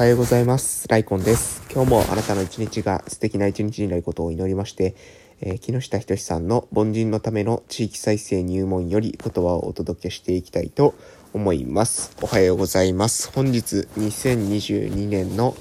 おはようございます。ライコンです。今日もあなたの一日が素敵な一日になることを祈りまして、えー木下仁さんの凡人のための地域再生入門より言葉をお届けしていきたいと思います。おはようございます。本日2022年の、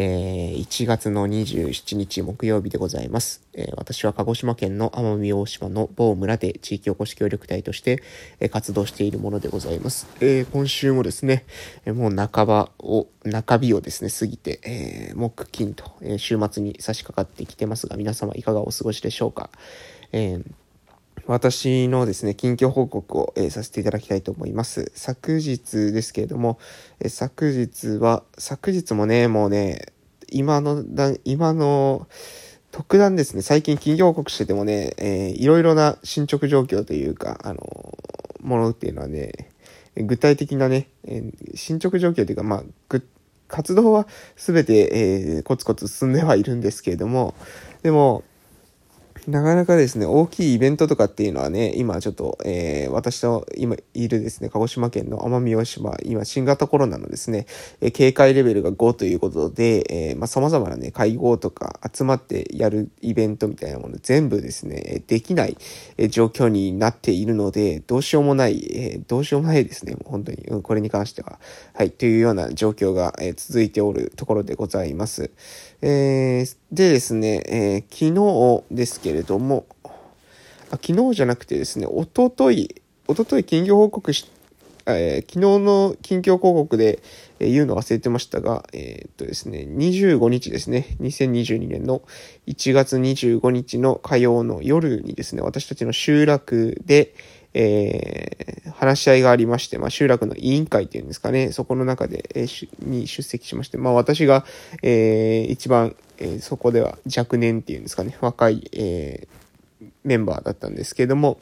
えー1月の27日木曜日でございます。えー私は鹿児島県の奄美大島の某村で地域おこし協力隊として、えー活動しているものでございます。え今週もですね、えもう半ばを、中日をですね、過ぎて、え木金と、え週末に差し掛かってきてますが、皆様いかがお過ごしでしょうか。えー私のですね、近況報告を、えーさせていただきたいと思います。昨日ですけれども、えー昨日は、昨日もね、もうね、今のだ、今の、特段ですね、最近近況報告しててもね、えーいろいろな進捗状況というか、あのものっていうのはね、具体的なね、え進捗状況というか、まあ、活動は全て、えーコツコツ進んではいるんですけれども、でも、なかなかですね、大きいイベントとかっていうのはね、今ちょっと、えー私の今いるですね、鹿児島県の奄美大島、今新型コロナのですね、え警戒レベルが5ということで、えーまあ、様々なね、会合とか集まってやるイベントみたいなもの全部ですね、できない、状況になっているので、どうしようもない、えーどうしようもないですね、もう本当に、うんこれに関しては。はい、というような状況が、え続いておるところでございます。えでですね、え昨日ですけけれども、あ昨日じゃなくてですね、おととい、おととい近況報告し、えー昨日の近況報告で、えー言うの忘れてましたが、えーっとですね、25日ですね、2022年の1月25日の火曜の夜にですね、私たちの集落で、えー話し合いがありまして、まあ、集落の委員会っていうんですかね、そこの中で、えーに出席しまして、まあ、私が、えー一番、えーそこでは若年っていうんですかね、若い、えーメンバーだったんですけども、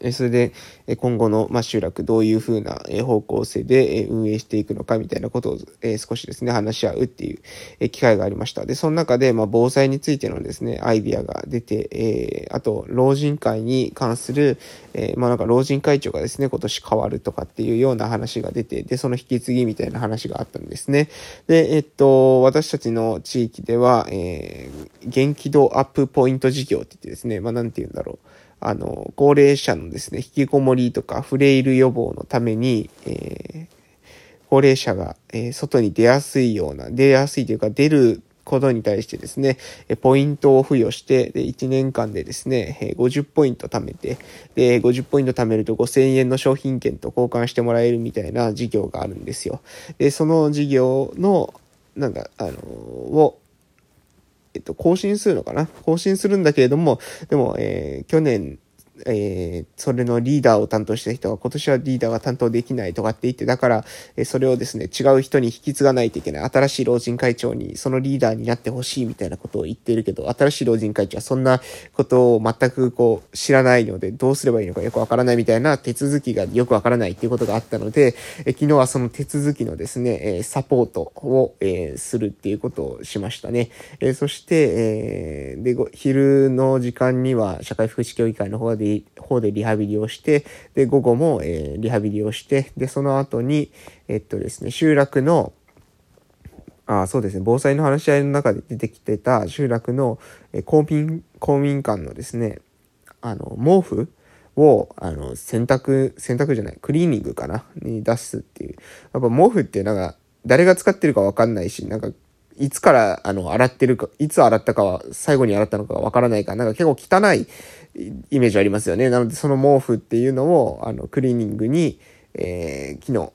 えそれで、今後の、ま、集落どういうふうな方向性で運営していくのかみたいなことを、少しですね、話し合うっていう機会がありました。で、その中で、ま、防災についてのですね、アイディアが出て、えあと、老人会に関する、えまあ、なんか老人会長がですね、今年変わるとかっていうような話が出て、で、その引き継ぎみたいな話があったんですね。で、えっと、私たちの地域では、えー元気度アップポイント事業って言ってですね、まあ、なんて言うんだろう。あの、高齢者のですね、引きこもりとかフレイル予防のために、えー高齢者が、え外に出やすいような、出やすいというか出ることに対してですね、えポイントを付与して、で、1年間でですね、え50ポイント貯めて、で、50ポイント貯めると5000円の商品券と交換してもらえるみたいな事業があるんですよ。で、その事業の、なんか、あのを、えっと、更新するのかな？更新するんだけれども、でも、えー去年、えーそれのリーダーを担当した人が今年はリーダーが担当できないとかって言って、だから、えそれをですね、違う人に引き継がないといけない。新しい老人会長にそのリーダーになってほしいみたいなことを言ってるけど、新しい老人会長はそんなことを全くこう知らないので、どうすればいいのかよくわからないみたいな手続きがよくわからないっていうことがあったので、え昨日はその手続きのですね、えサポートを、えするっていうことをしましたね。えそして、えーで、ご昼の時間には社会福祉協議会の方で、方でリハビリをして、で、午後も、えーリハビリをして、で、その後に、えっとですね、集落の、あそうですね、防災の話し合いの中で出てきてた集落の、え公民、公民館のですね、あの、毛布を、あの、洗濯、洗濯じゃない、クリーニングかなに出すっていう。やっぱ毛布ってなんか、誰が使ってるかわかんないし、なんか、いつから、あの、洗ってるか、いつ洗ったかは、最後に洗ったのかわからないから、なんか結構汚いイメージありますよね。なので、その毛布っていうのを、あの、クリーニングに、えー昨日、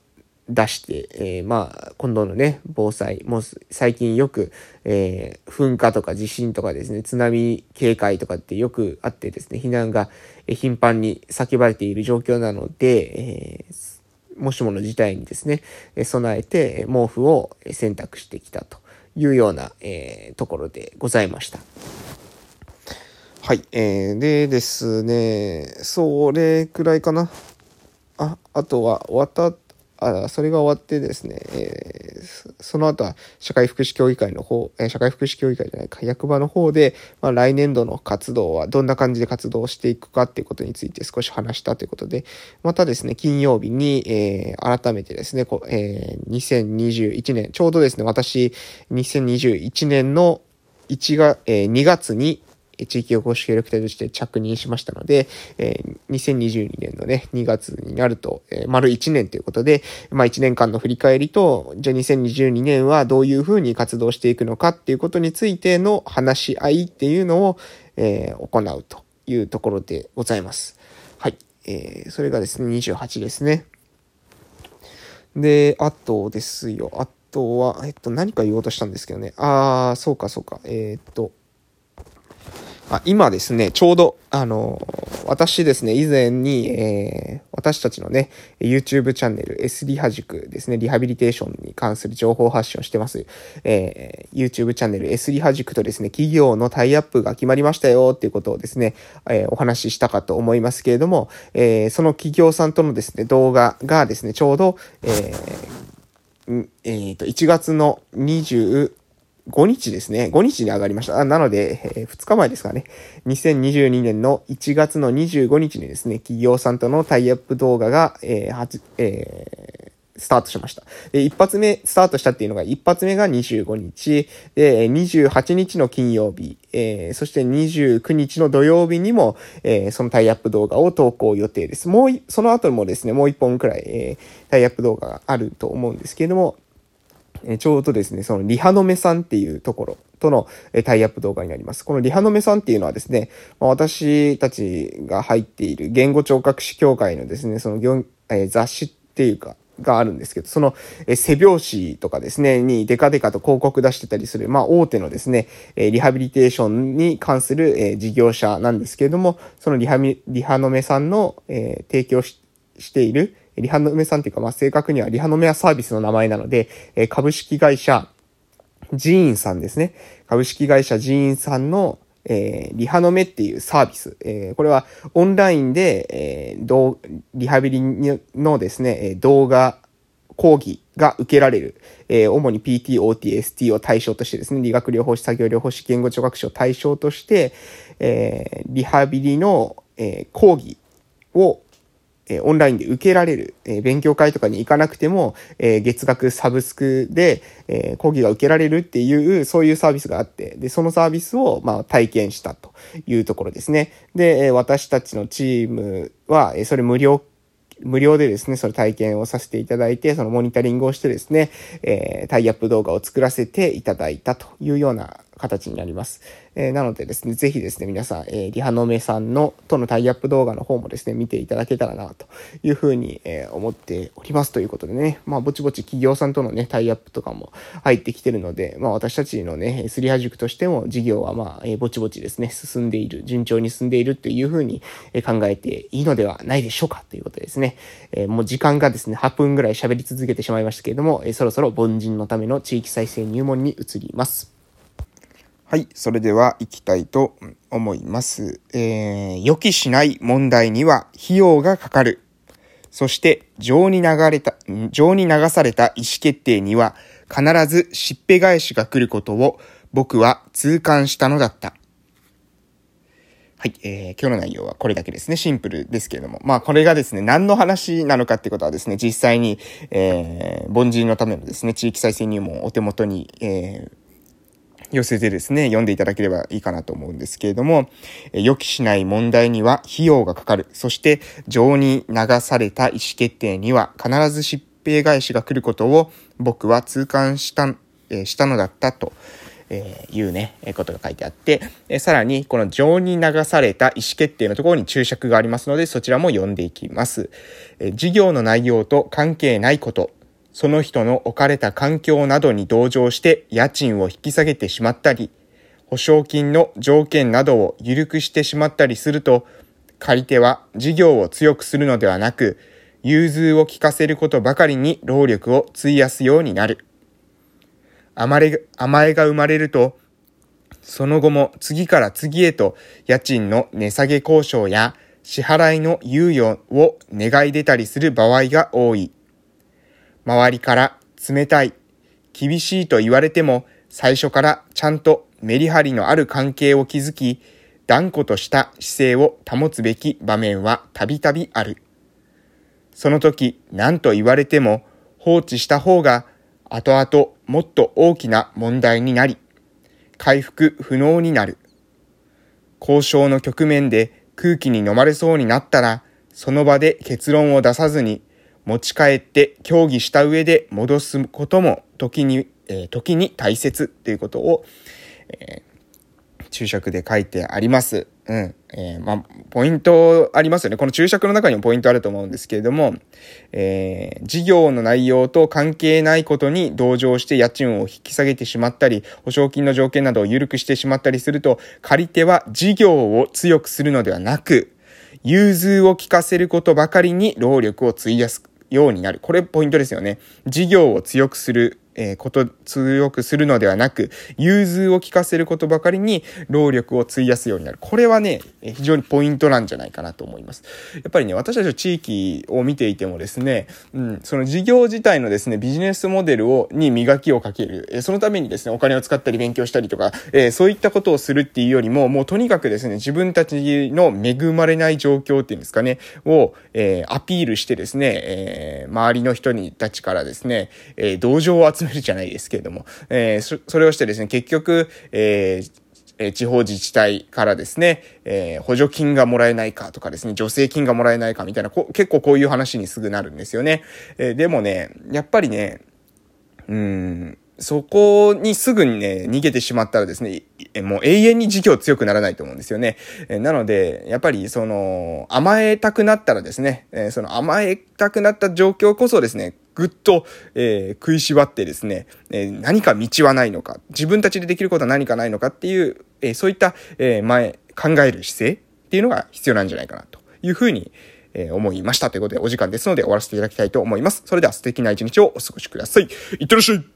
出して、えーまあ、今度のね、防災、もう最近よく、えー噴火とか地震とかですね、津波警戒とかってよくあってですね、避難が頻繁に叫ばれている状況なので、えーもしもの事態にですね、備えて毛布を選択してきたというような、えーところでございました。はい。えー、でですね、それくらいかな。あ、あとは、終わった、あそれが終わってですね、えー、その後は社会福祉協議会の方、えー、社会福祉協議会じゃないか、役場の方で、まあ、来年度の活動はどんな感じで活動していくかっていうことについて少し話したということで、またですね、金曜日に、えー、改めてですね、こえー、2021年、ちょうどですね、私、2021年の1月、えー、2月に、地域おこし協力隊として着任しましたので、え、2022年のね、2月になると、え、丸1年ということで、まあ1年間の振り返りと、じゃあ2022年はどういうふうに活動していくのかっていうことについての話し合いっていうのを、え、行うというところでございます。はい。えー、それがですね、28ですね。で、あとですよ。あとは、えっと、何か言おうとしたんですけどね。あー、そうかそうか。えー、っと、あ今ですね、ちょうど、あの、私ですね、以前に、えー、私たちのね、YouTube チャンネル、S リハ塾ですね、リハビリテーションに関する情報発信をしてます。えー、YouTube チャンネル S リハ塾とですね、企業のタイアップが決まりましたよっていうことをですね、えー、お話ししたかと思いますけれども、えー、その企業さんとのですね、動画がですね、ちょうど、えー、えー、と、1月の20、5日ですね。5日に上がりました。なので、えー、2日前ですかね。2022年の1月の25日にですね、企業さんとのタイアップ動画が、えーはじえー、スタートしました。で、一発目、スタートしたっていうのが、一発目が25日、で、28日の金曜日、えー、そして29日の土曜日にも、えー、そのタイアップ動画を投稿予定です。もう、その後もですね、もう一本くらい、えー、タイアップ動画があると思うんですけれども、えちょうどですね、そのリハノメさんっていうところとのえタイアップ動画になります。このリハノメさんっていうのはですね、ま私たちが入っている言語聴覚士協会のですね、その、え雑誌っていうか、があるんですけど、その、え背表紙とかですね、にデカデカと広告出してたりする、まあ、大手のですね、えリハビリテーションに関する、え事業者なんですけれども、そのリハミ、リハノメさんの、え提供している、リハノメさんっていうか、まあ、正確にはリハノメアサービスの名前なので、え株式会社ジーンさんですね。株式会社ジーンさんの、えー、リハノメっていうサービス。えー、これはオンラインで、えー、リハビリのですね、動画、講義が受けられる。えー、主に PT、OT、ST を対象としてですね、理学療法士、作業療法士、言語聴覚士を対象として、えー、リハビリの、えー、講義をえオンラインで受けられる、え勉強会とかに行かなくても、え月額サブスクで、え講義が受けられるっていう、そういうサービスがあって、で、そのサービスを、まあ、体験したというところですね。で、私たちのチームは、えそれ無料無料でですね、その体験をさせていただいて、そのモニタリングをしてですね、えー、タイアップ動画を作らせていただいたというような形になります。えー、なのでですね、ぜひですね、皆さん、えー、リハノメさんの、とのタイアップ動画の方もですね、見ていただけたらな、というふうに、えー、思っておりますということでね、まあ、ぼちぼち企業さんとのね、タイアップとかも入ってきてるので、まあ、私たちのね、スリハ塾としても事業はまあ、えー、ぼちぼちですね、進んでいる、順調に進んでいるっていうふうに考えていいのではないでしょうか、ということですね。えー、もう時間がですね、8分ぐらい喋り続けてしまいましたけれども、えー、そろそろ凡人のための地域再生入門に移ります。はい。それでは行きたいと思います。えー、予期しない問題には費用がかかる。そして、情に流れた、情に流された意思決定には必ずしっぺ返しが来ることを僕は痛感したのだった。はい、えー、今日の内容はこれだけですね。シンプルですけれども。まあ、これがですね、何の話なのかってことはですね、実際に、えー、凡人のためのですね、地域再生入門をお手元に、えー、寄せてですね、読んでいただければいいかなと思うんですけれども、予期しない問題には費用がかかる。そして、情に流された意思決定には必ず疾病返しが来ることを僕は痛感した、えしたのだったと。えいうね、えことが書いてあって、えさらに、この情に流された意思決定のところに注釈がありますので、そちらも読んでいきます。え事業の内容と関係ないこと、その人の置かれた環境などに同情して家賃を引き下げてしまったり、保証金の条件などを緩くしてしまったりすると、借り手は事業を強くするのではなく、融通を利かせることばかりに労力を費やすようになる。甘え甘えが生まれると、その後も次から次へと家賃の値下げ交渉や支払いの猶予を願い出たりする場合が多い。周りから冷たい、厳しいと言われても、最初からちゃんとメリハリのある関係を築き、断固とした姿勢を保つべき場面はたびたびある。その時何と言われても放置した方が後々もっと大きな問題になり、回復不能になる。交渉の局面で空気に飲まれそうになったら、その場で結論を出さずに持ち帰って協議した上で戻すことも時に、えー、時に大切っていうことを、えー、注釈で書いてあります。うん。えー、まあ、ポイントありますよね。この注釈の中にもポイントあると思うんですけれども、えー、事業の内容と関係ないことに同情して家賃を引き下げてしまったり、保証金の条件などを緩くしてしまったりすると、借り手は事業を強くするのではなく、融通を聞かせることばかりに労力を費やすようになる。これポイントですよね。事業を強くするえー、こと、強くするのではなく、融通を聞かせることばかりに労力を費やすようになる。これはね、非常にポイントなんじゃないかなと思います。やっぱりね、私たちの地域を見ていてもですね、うん、その事業自体のですね、ビジネスモデルを、に磨きをかける。えー、そのためにですね、お金を使ったり勉強したりとか、えー、そういったことをするっていうよりも、もうとにかくですね、自分たちの恵まれない状況っていうんですかね、を、えー、アピールしてですね、えー、周りの人にたちからですね、えー、同情を集めるじゃないですけれども、えー、それをしてですね、結局、えーえ地方自治体からですね、えー、補助金がもらえないかとかですね、助成金がもらえないかみたいな、こ結構こういう話にすぐなるんですよね。えー、でもね、やっぱりね、うん、そこにすぐにね、逃げてしまったらですね、もう永遠に事業強くならないと思うんですよね。なので、やっぱりその、甘えたくなったらですね、その甘えたくなった状況こそですね、ぐっと、えー、食いしばってですね、えー、何か道はないのか、自分たちでできることは何かないのかっていう、えー、そういった、え前、考える姿勢っていうのが必要なんじゃないかなというふうに、え思いました。ということでお時間ですので終わらせていただきたいと思います。それでは素敵な一日をお過ごしください。いってらっしゃい